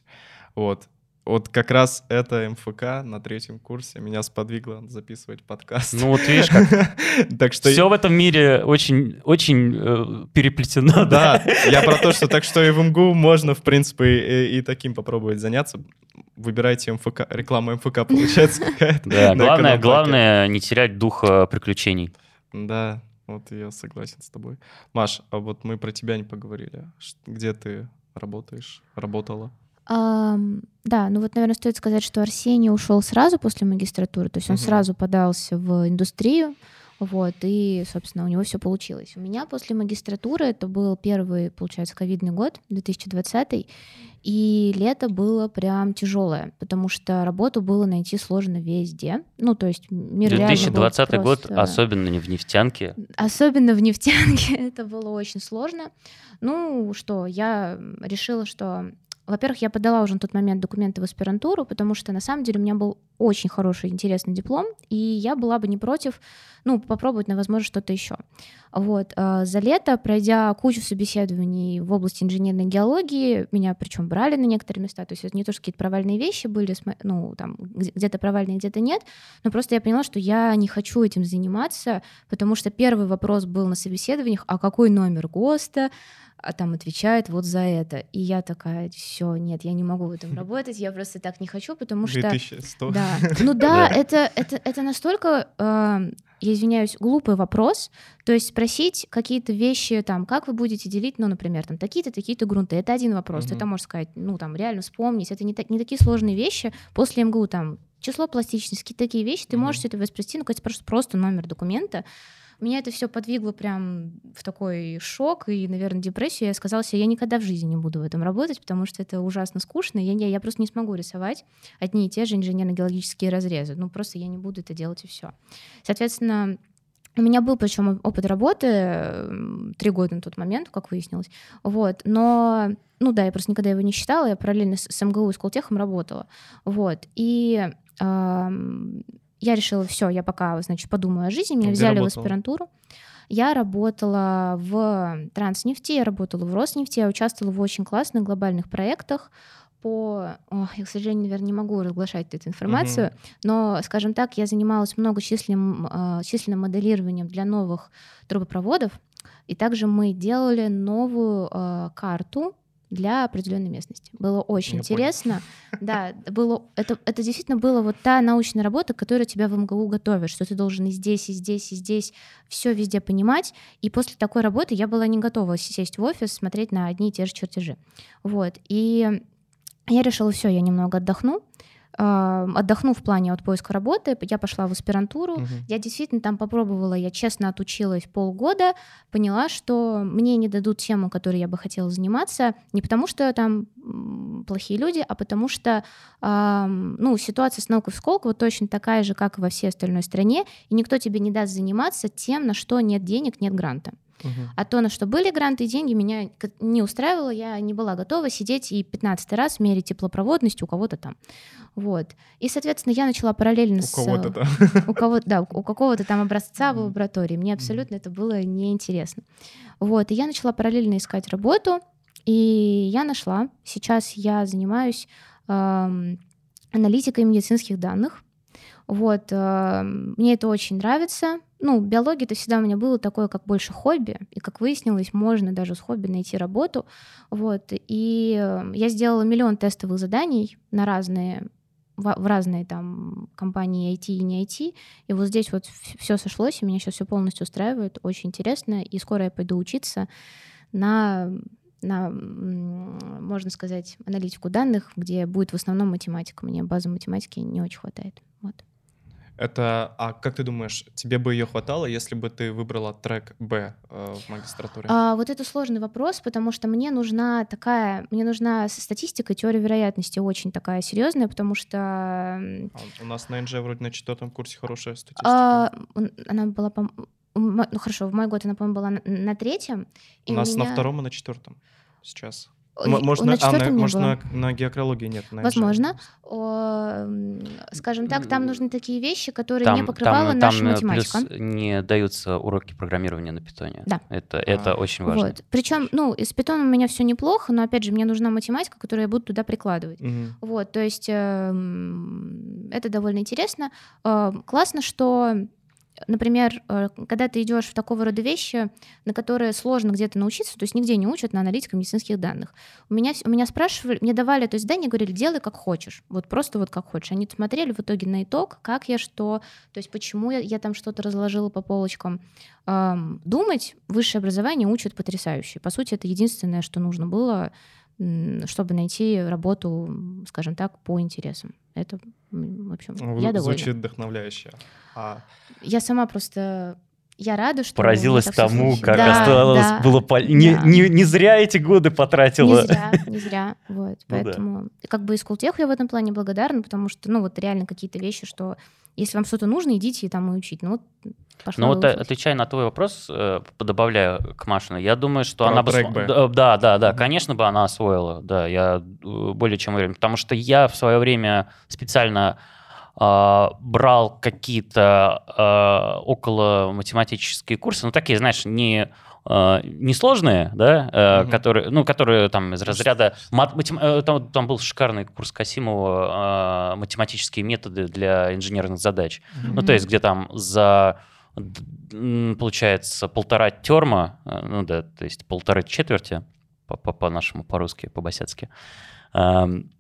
Вот. Вот как раз это МФК на третьем курсе меня сподвигло записывать подкаст. Ну вот видишь как. так что все в этом мире очень, очень э, переплетено. Да, я про то, что так что и в МГУ можно, в принципе, и, и таким попробовать заняться. Выбирайте МФК, реклама МФК получается какая-то. Да, главное, главное не терять дух приключений. Да, вот я согласен с тобой. Маш, а вот мы про тебя не поговорили. Где ты работаешь, работала? Да, ну вот, наверное, стоит сказать, что Арсений ушел сразу после магистратуры, то есть он угу. сразу подался в индустрию, вот, и, собственно, у него все получилось. У меня после магистратуры, это был первый, получается, ковидный год, 2020, и лето было прям тяжелое, потому что работу было найти сложно везде. Ну, то есть мир 2020 был год, просто... особенно не в нефтянке. Особенно в нефтянке, это было очень сложно. Ну, что, я решила, что во-первых, я подала уже на тот момент документы в аспирантуру, потому что на самом деле у меня был очень хороший, интересный диплом, и я была бы не против, ну, попробовать на возможность что-то еще. Вот. А, за лето, пройдя кучу собеседований в области инженерной геологии, меня причем брали на некоторые места, то есть это не то, что какие-то провальные вещи были, ну, там, где-то провальные, где-то нет, но просто я поняла, что я не хочу этим заниматься, потому что первый вопрос был на собеседованиях, а какой номер ГОСТа, а там отвечает вот за это. И я такая, все, нет, я не могу в этом работать, я просто так не хочу, потому что... 2100. Да, ну да, это, это, это настолько, э, я извиняюсь, глупый вопрос, то есть спросить какие-то вещи, там, как вы будете делить, ну, например, там, такие-то, такие-то грунты, это один вопрос, ты там можешь сказать, ну, там, реально вспомнить, это не, так, не такие сложные вещи, после МГУ, там, число пластичности, такие вещи, ты можешь это воспроизвести, ну, просто, просто номер документа, меня это все подвигло прям в такой шок и, наверное, депрессию. Я сказала себе, я никогда в жизни не буду в этом работать, потому что это ужасно скучно. Я, я, я просто не смогу рисовать одни и те же инженерно-геологические разрезы. Ну, просто я не буду это делать и все. Соответственно, у меня был, причем, опыт работы три года на тот момент, как выяснилось. Вот. Но, ну да, я просто никогда его не считала, я параллельно с, с МГУ и с Колтехом работала. Вот. И я решила, все, я пока, значит, подумаю о жизни, меня Где взяли работала? в аспирантуру. Я работала в Транснефти, я работала в Роснефти, я участвовала в очень классных глобальных проектах по... О, я, к сожалению, наверное, не могу разглашать эту информацию, uh-huh. но, скажем так, я занималась многочисленным э, численным моделированием для новых трубопроводов, и также мы делали новую э, карту для определенной местности. Было очень Я интересно. Понял. Да, было, это, это действительно было вот та научная работа, которая тебя в МГУ готовит, что ты должен и здесь, и здесь, и здесь все везде понимать. И после такой работы я была не готова сесть в офис, смотреть на одни и те же чертежи. Вот. И я решила, все, я немного отдохну. Э, отдохну в плане от поиска работы, я пошла в аспирантуру, Мгм. я действительно там попробовала, я честно отучилась полгода, поняла, что мне не дадут тему, которой я бы хотела заниматься, не потому что там плохие люди, а потому что ам, ну, ситуация с наукой в Сколково точно такая же, как и во всей остальной стране, и никто тебе не даст заниматься тем, на что нет денег, нет гранта. А то, на что были гранты и деньги, меня не устраивало, я не была готова сидеть и 15 раз мерить теплопроводность у кого-то там. Вот. И, соответственно, я начала параллельно У с... кого-то, да. у кого да, у какого-то там образца в лаборатории. Мне абсолютно это было неинтересно. Вот, и я начала параллельно искать работу, и я нашла. Сейчас я занимаюсь эм, аналитикой медицинских данных. Вот, эм, мне это очень нравится. Ну, биология это всегда у меня было такое, как больше хобби, и как выяснилось, можно даже с хобби найти работу. Вот, и э, я сделала миллион тестовых заданий на разные в разные там компании IT и не IT. И вот здесь вот все сошлось, и меня сейчас все полностью устраивает. Очень интересно. И скоро я пойду учиться на, на можно сказать, аналитику данных, где будет в основном математика. Мне базы математики не очень хватает. Вот. Это, а как ты думаешь, тебе бы ее хватало, если бы ты выбрала трек Б э, в магистратуре? А, вот это сложный вопрос, потому что мне нужна такая, мне нужна статистика, теория вероятности очень такая серьезная, потому что А У нас на НЖ вроде на четвертом курсе хорошая статистика. а, она была, по ну хорошо, в мой год она, по-моему, была на, на третьем. У нас на меня- втором и на четвертом сейчас. Может, на на, а, на, не может было. на, на геокрологии нет. на. Возможно. О, скажем так, там нужны такие вещи, которые не Там, покрывала там, наша там, э, математика. плюс не даются уроки программирования на питоне. Да. Это, это А. очень важно. Вот. Причем, ну, с питоном у меня все неплохо, но опять же, мне нужна математика, которую я буду туда прикладывать. Мгм. Вот, то есть эм, это довольно интересно. Э, Классно, что, например, э, когда ты идешь в такого рода вещи, на которые сложно где-то научиться, то есть нигде не учат на аналитико-медицинских данных. У меня, у меня спрашивали, мне давали то есть задание, говорили, делай как хочешь, вот просто вот как хочешь. Они смотрели в итоге на итог, как я что, то есть почему я, я там что-то разложила по полочкам. Эм, думать высшее образование учат потрясающе. По сути, это единственное, что нужно было чтобы найти работу, скажем так, по интересам. Это, в общем, Ну, я довольна. Звучит вдохновляюще. А, Я сама просто... Я рада, что... Поразилась тому, как Да, осталось да, было пол- не, да. не, не зря эти годы потратила. Не зря, не зря. Вот, Ну да. поэтому как бы и Скултеху я в этом плане благодарна, потому что, ну, вот реально какие-то вещи, что если вам что-то нужно, идите и там и учить. Ну, вот пошла Ну вот учусь. отвечая на твой вопрос, э, добавляю к Машину, я думаю, что Про она бы... трек см- Б. Да, Да, да, конечно бы она освоила, да, я э, более чем уверен, потому что я в свое время специально а, брал какие-то а, около математические курсы, ну такие, знаешь, не несложные, да, Мгм. которые, ну, которые там из разряда... мат- матем- э, там, там был шикарный курс Касимова а, «Математические методы для инженерных задач». Ну, Мгм. то есть, где там за, получается, полтора терма, э, ну да, то есть полторы четверти, по- по- по-нашему, по-русски, по-босяцки, эм,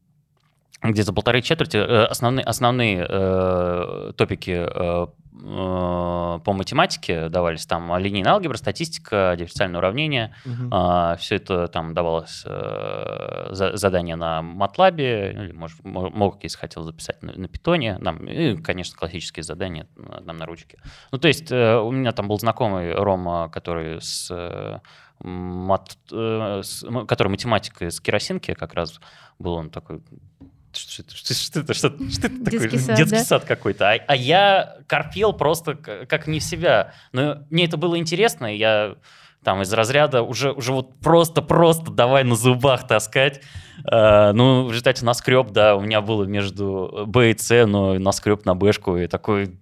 где за полторы четверти э, основные, основные э, топики э, э, по математике давались, там линейная алгебра, статистика, дифференциальные уравнения, мгм. все это там давалось э, за- задание на MATLAB, или, может, мо- мог, если хотел записать на, на питоне, там, и, конечно, классические задания там, на ручке. Ну, то есть э, у меня там был знакомый Рома, который с, э, мат- э, с- который математик из керосинки как раз был, он такой, что, это- что, что что, это- что это такое? Детский сад, Детский да? сад какой-то. А, а я корпел просто как не в себя. Но мне это было интересно, и я там из разряда уже, уже вот просто-просто давай на зубах таскать. Э, ну, в результате наскреб, да, у меня было между Б и С, но наскреб на Бэшку, и такой...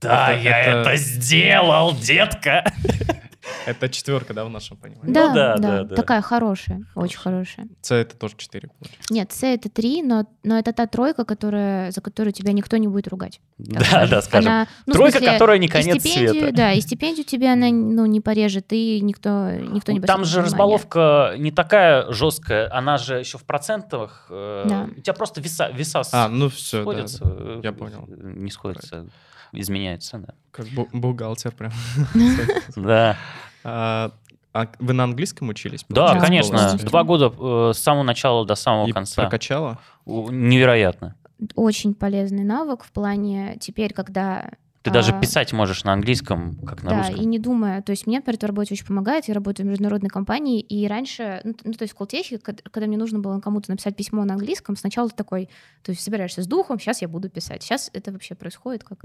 Да, Это- я это- это сделал, детка! Это четверка, да, в нашем понимании? Да, Ну да, да, да, да. такая хорошая, очень хорошая. С это тоже 4 получается. Нет, С это три, но, но это та тройка, которая, за которую тебя никто не будет ругать. Да, да, скажем. Она, ну, Тройка, смысле, которая не конец света. Да, и стипендию тебе она ну, не порежет, и никто, никто не Там обратит же внимания. разбаловка не такая жесткая, она же еще в процентах. э, Да. У тебя просто веса, веса А, ну все, да, сходятся. да. э, Я понял. Не сходятся, изменяются, да. Как бу- бухгалтер прям. Да, А а вы на английском учились? да, конечно. полностью? Два года э, с самого начала до самого И конца. прокачала? У- Невероятно. очень полезный навык в плане теперь, когда Ты даже А, писать можешь на английском, как на да, русском. и не думая. То есть мне, например, это в работе очень помогает. Я работаю в международной компании, и раньше, ну, ну, то есть в Колтехе, когда мне нужно было кому-то написать письмо на английском, сначала ты такой, то есть собираешься с духом, сейчас я буду писать. Сейчас это вообще происходит как,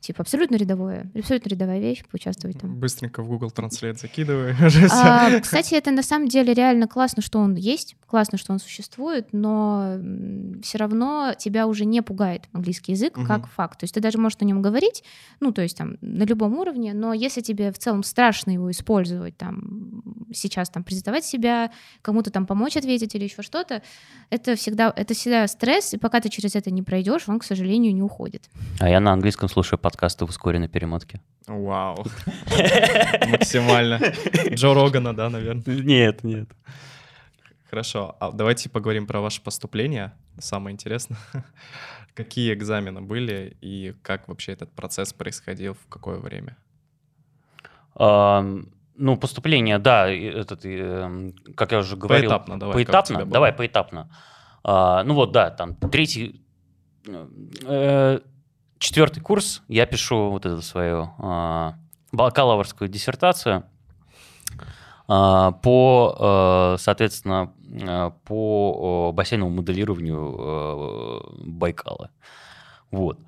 типа, абсолютно рядовое, абсолютно рядовая вещь, поучаствовать там. Быстренько в Google Translate закидывай. всё. А, кстати, это на самом деле реально классно, что он есть, классно, что он существует, но все равно тебя уже не пугает английский язык как факт. То есть ты даже можешь на нем говорить, ну, то есть там на любом уровне, но если тебе в целом страшно его использовать, там, сейчас там презентовать себя, кому-то там помочь ответить или еще что-то, это всегда, это всегда стресс, и пока ты через это не пройдешь, он, к сожалению, не уходит. А я на английском слушаю подкасты в ускоренной перемотке. Вау. Максимально. Джо Рогана, да, наверное. Нет, нет. Хорошо, а давайте поговорим про ваше поступление. Самое интересное. Какие экзамены были и как вообще этот процесс происходил, в какое время? Ну, поступление, да, этот, эм, как я уже говорил. Поэтапно, давай. Поэтапно? Давай поэтапно. А, ну вот, да, там третий, э, четвертый курс, я пишу вот эту свою а, бакалаврскую диссертацию а, по, э, соответственно, э, по э, бассейновому моделированию э, Байкала. Вот.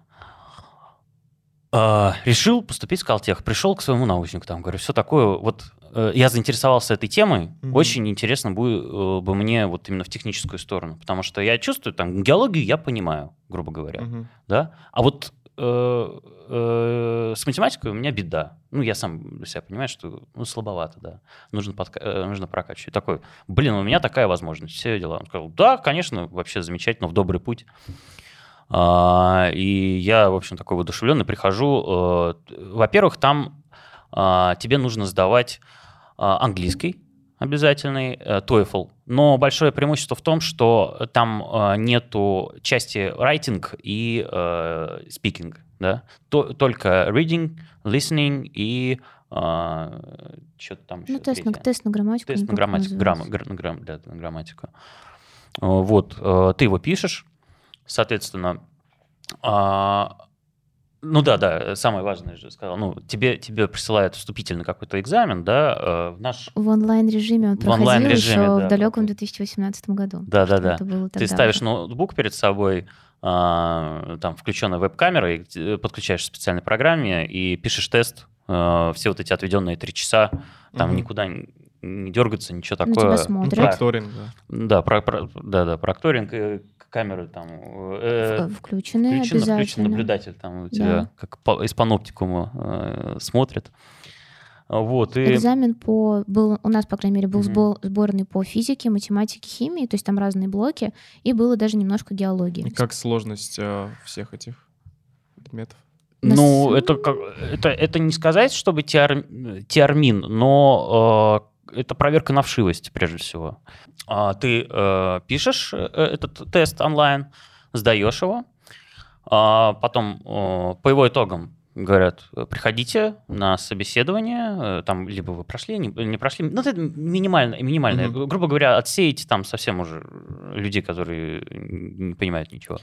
А, решил поступить в Калтех. Пришел к своему научнику, там, говорю, все такое. Вот э, я заинтересовался этой темой. Мгм. Очень интересно бы, э, бы мне вот именно в техническую сторону. Потому что я чувствую, там, геологию я понимаю, грубо говоря. Мгм. Да? А вот э, э, с математикой у меня беда. Ну, я сам для себя понимаю, что ну, слабовато, да. Нужно, подка- э, нужно прокачивать. Такой, блин, у меня такая возможность, все дела. Он сказал, да, конечно, вообще замечательно, в добрый путь. А, и я, в общем, такой воодушевленный прихожу. Во-первых, там а, тебе нужно сдавать а, английский обязательный, TOEFL. Но большое преимущество в том, что там э, нету части writing и э, speaking, да? То- только reading, listening и что-то там еще Ну, тест на, тест на грамматику. Тест на грамматику, грамма- гра- на грамм- да, на грамматику. Э, Вот, э, ты его пишешь, соответственно, а, ну да, да, самое важное же сказал, ну, тебе, тебе присылают вступительный какой-то экзамен, да, э, в наш, В онлайн-режиме он В проходил онлайн-режиме, еще да, в далеком проходит. 2018 году. да-да-да, Это было ты ставишь ноутбук перед собой, а, там включенная веб-камера, и э, подключаешь к специальной программе и пишешь тест, э, все вот эти отведенные три часа, там Мгм. никуда не дергаться, ничего На такое. Да, Прокторинг, да. Да, про, про- да, да, прокторинг, э, камеры там. э, В- Включены включен, включен обязательно. наблюдатель там у Да. тебя, как по- из паноптикума э, смотрит. Вот, и... Экзамен по был у нас, по крайней мере, был сбо- сборный по физике, математике, химии, то есть там разные блоки, и было даже немножко геологии. И как сложность э, всех этих предметов? Ну, с- это, это, это не сказать, чтобы теор, теормин, но э, это проверка на вшивость, прежде всего. А, ты э, пишешь э, этот тест онлайн, сдаешь его, а потом э, по его итогам говорят, э, приходите на собеседование, э, там либо вы прошли, не, не прошли, ну, это минимально, минимальное. Мгм. Грубо говоря, отсеять там совсем уже людей, которые не понимают ничего.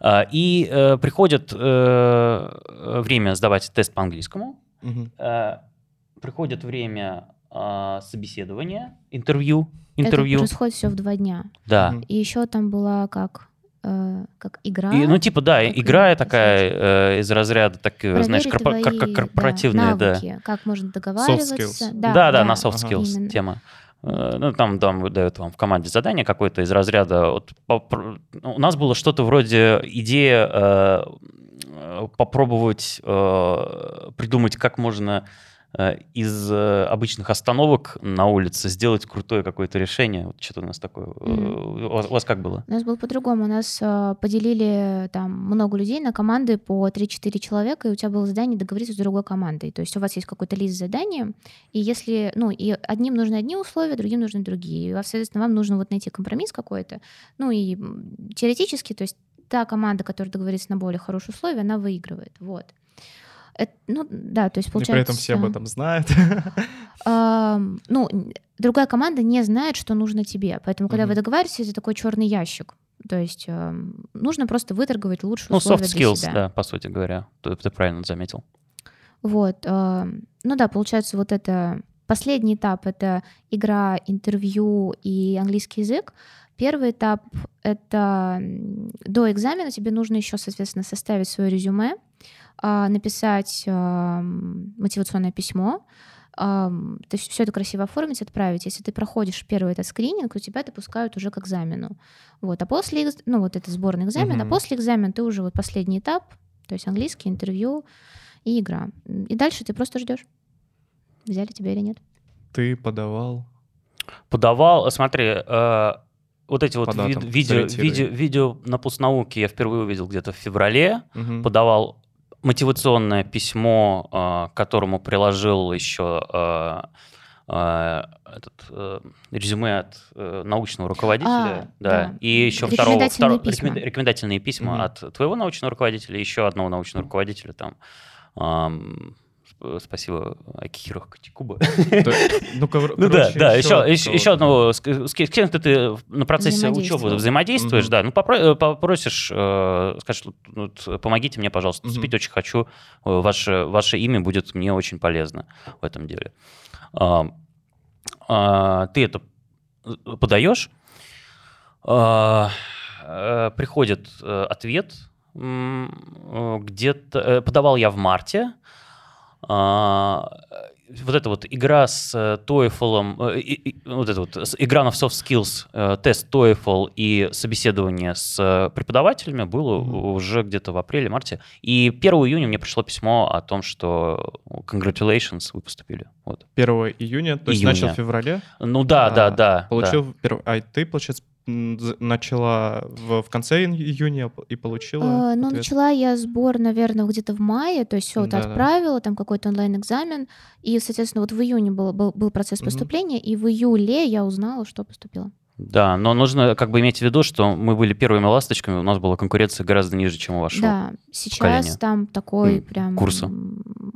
А, И приходит время сдавать тест по английскому, э, приходит время а, собеседования, интервью, Это интервью, происходит все в два дня. да. И еще там была как э, как игра. И, ну, типа, да, как игра такая э, из разряда, так, э, знаешь, проверить корпо- как, как твои, корпоративная, да. навыки, как можно договариваться. skills. Да, да, на soft Ага. skills именно. тема. Э, Ну, там, там выдают вам в команде задание какое-то из разряда. Вот, попро- у нас было что-то вроде идея э, э, попробовать э, придумать, как можно э, из э, обычных остановок на улице сделать крутое какое-то решение. Вот что-то у нас такое. Э, Мгм. У вас, у вас как было? У нас было по-другому. У нас э, поделили там много людей на команды по 3-4 человека, и у тебя было задание договориться с другой командой. То есть у вас есть какой-то лист с заданием, и если, ну, и одним нужны одни условия, другим нужны другие. И, соответственно, вам нужно вот найти компромисс какой-то. Ну и теоретически, то есть та команда, которая договорится на более хорошие условия, она выигрывает. Вот. Это, ну, да, то есть И получается... при этом все об этом знают. Ну, другая команда не знает, что нужно тебе. Поэтому, когда вы договариваетесь, это такой черный ящик. То есть э, нужно просто выторговать лучшие Ну, условия soft для skills, себя. да, по сути говоря. Ты, ты правильно заметил. Вот. э, ну да, получается, вот это последний этап — это игра, интервью и английский язык. Первый этап — это до экзамена тебе нужно еще, соответственно, составить свое резюме, написать ам, мотивационное письмо, ам, то есть все это красиво оформить, отправить. Если ты проходишь первый этот скрининг, то тебя допускают уже к экзамену. Вот. А после, ну вот это сборный экзамен, а Мгм. после экзамена ты уже вот последний этап, то есть английский, интервью и игра. И дальше ты просто ждешь, взяли тебя или нет. Ты подавал... Подавал, смотри, э, вот эти вот датам видео, видео, видео на пустнауке я впервые увидел где-то в феврале. Мгм. Подавал мотивационное письмо, э, к которому приложил еще э, э, этот, э, резюме от э, научного руководителя. А, да. да. И еще второго, Рекомендательные второго- письма. рекомен- рекомендательные письма Мгм. от твоего научного руководителя еще одного научного руководителя там. Спасибо Акихиро Катикуба. Ну, Ну да, да, еще, еще, кого-то. еще одного, с, кем- ты, на процессе учебы взаимодействуешь, да, ну э, попросишь, э, скажешь, помогите мне, пожалуйста, Мгм. вступить очень хочу, э, ваше, ваше имя будет мне очень полезно в этом деле. А, а, ты это подаешь, а, приходит ответ, где-то, подавал я в марте, вот эта вот игра с э, TOEFL, э, и- вот это вот игра на soft skills, э, тест TOEFL и собеседование с э, преподавателями было Мгм. уже где-то в апреле-марте. И 1 июня мне пришло письмо о том, что congratulations, вы поступили. Вот. 1 июня, то есть Июня. начал в феврале. Ну да, А, да, да. Получил... перв- А ты, получается, начала в, в конце июня и получила Э, Ну, ответ? начала я сбор, наверное, где-то в мае, то есть все это Да-да. отправила, там какой-то онлайн-экзамен, и, соответственно, вот в июне был, был, был процесс поступления, и в июле я узнала, что поступила. Да, но нужно как бы иметь в виду, что мы были первыми ласточками, у нас была конкуренция гораздо ниже, чем у вашего. Да, сейчас поколения. там такой М, прям курса.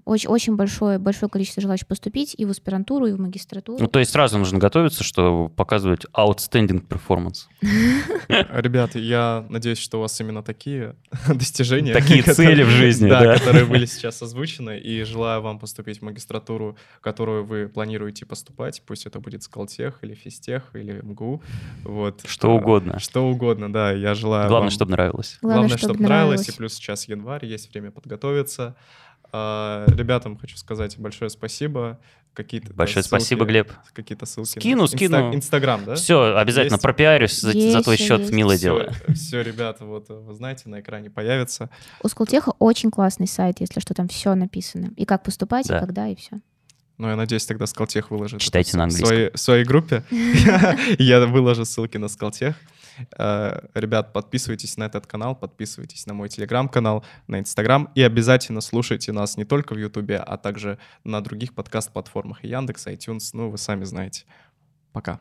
Очень, очень большое, большое количество желающих поступить и в аспирантуру, и в магистратуру. Ну, то есть сразу нужно готовиться, что показывать outstanding performance. Ребята, я надеюсь, что у вас именно такие достижения. Такие цели в жизни, да. которые были сейчас озвучены. И желаю вам поступить в магистратуру, которую вы планируете поступать. Пусть это будет Скалтех или Физтех или МГУ. Вот. Что А, угодно. Что угодно, да. Я желаю Главное, чтобы нравилось. Главное, чтоб чтобы нравилось. И плюс сейчас январь, есть время подготовиться. А, Ребятам хочу сказать большое спасибо. Какие-то Большое ссылки- спасибо, Глеб. Какие-то ссылки. на Скину, Инста- скину. Инстаграм, да? Все, обязательно Есть? пропиарюсь за, за Есть, твой счет, есть. милое все, дело. Все, ребята, вот вы знаете, на экране появится. У Скултеха очень классный сайт, если что, там все написано. И как поступать, Да. и когда, и все. Ну, я надеюсь, тогда Скалтех выложит. Читайте на в своей, в своей группе. Я выложу ссылки на Скалтех. Э, Ребят, подписывайтесь на этот канал, подписывайтесь на мой телеграм-канал, на инстаграм и обязательно слушайте нас не только в ютубе, а также на других подкаст-платформах Яндекс, iTunes, ну, вы сами знаете. Пока.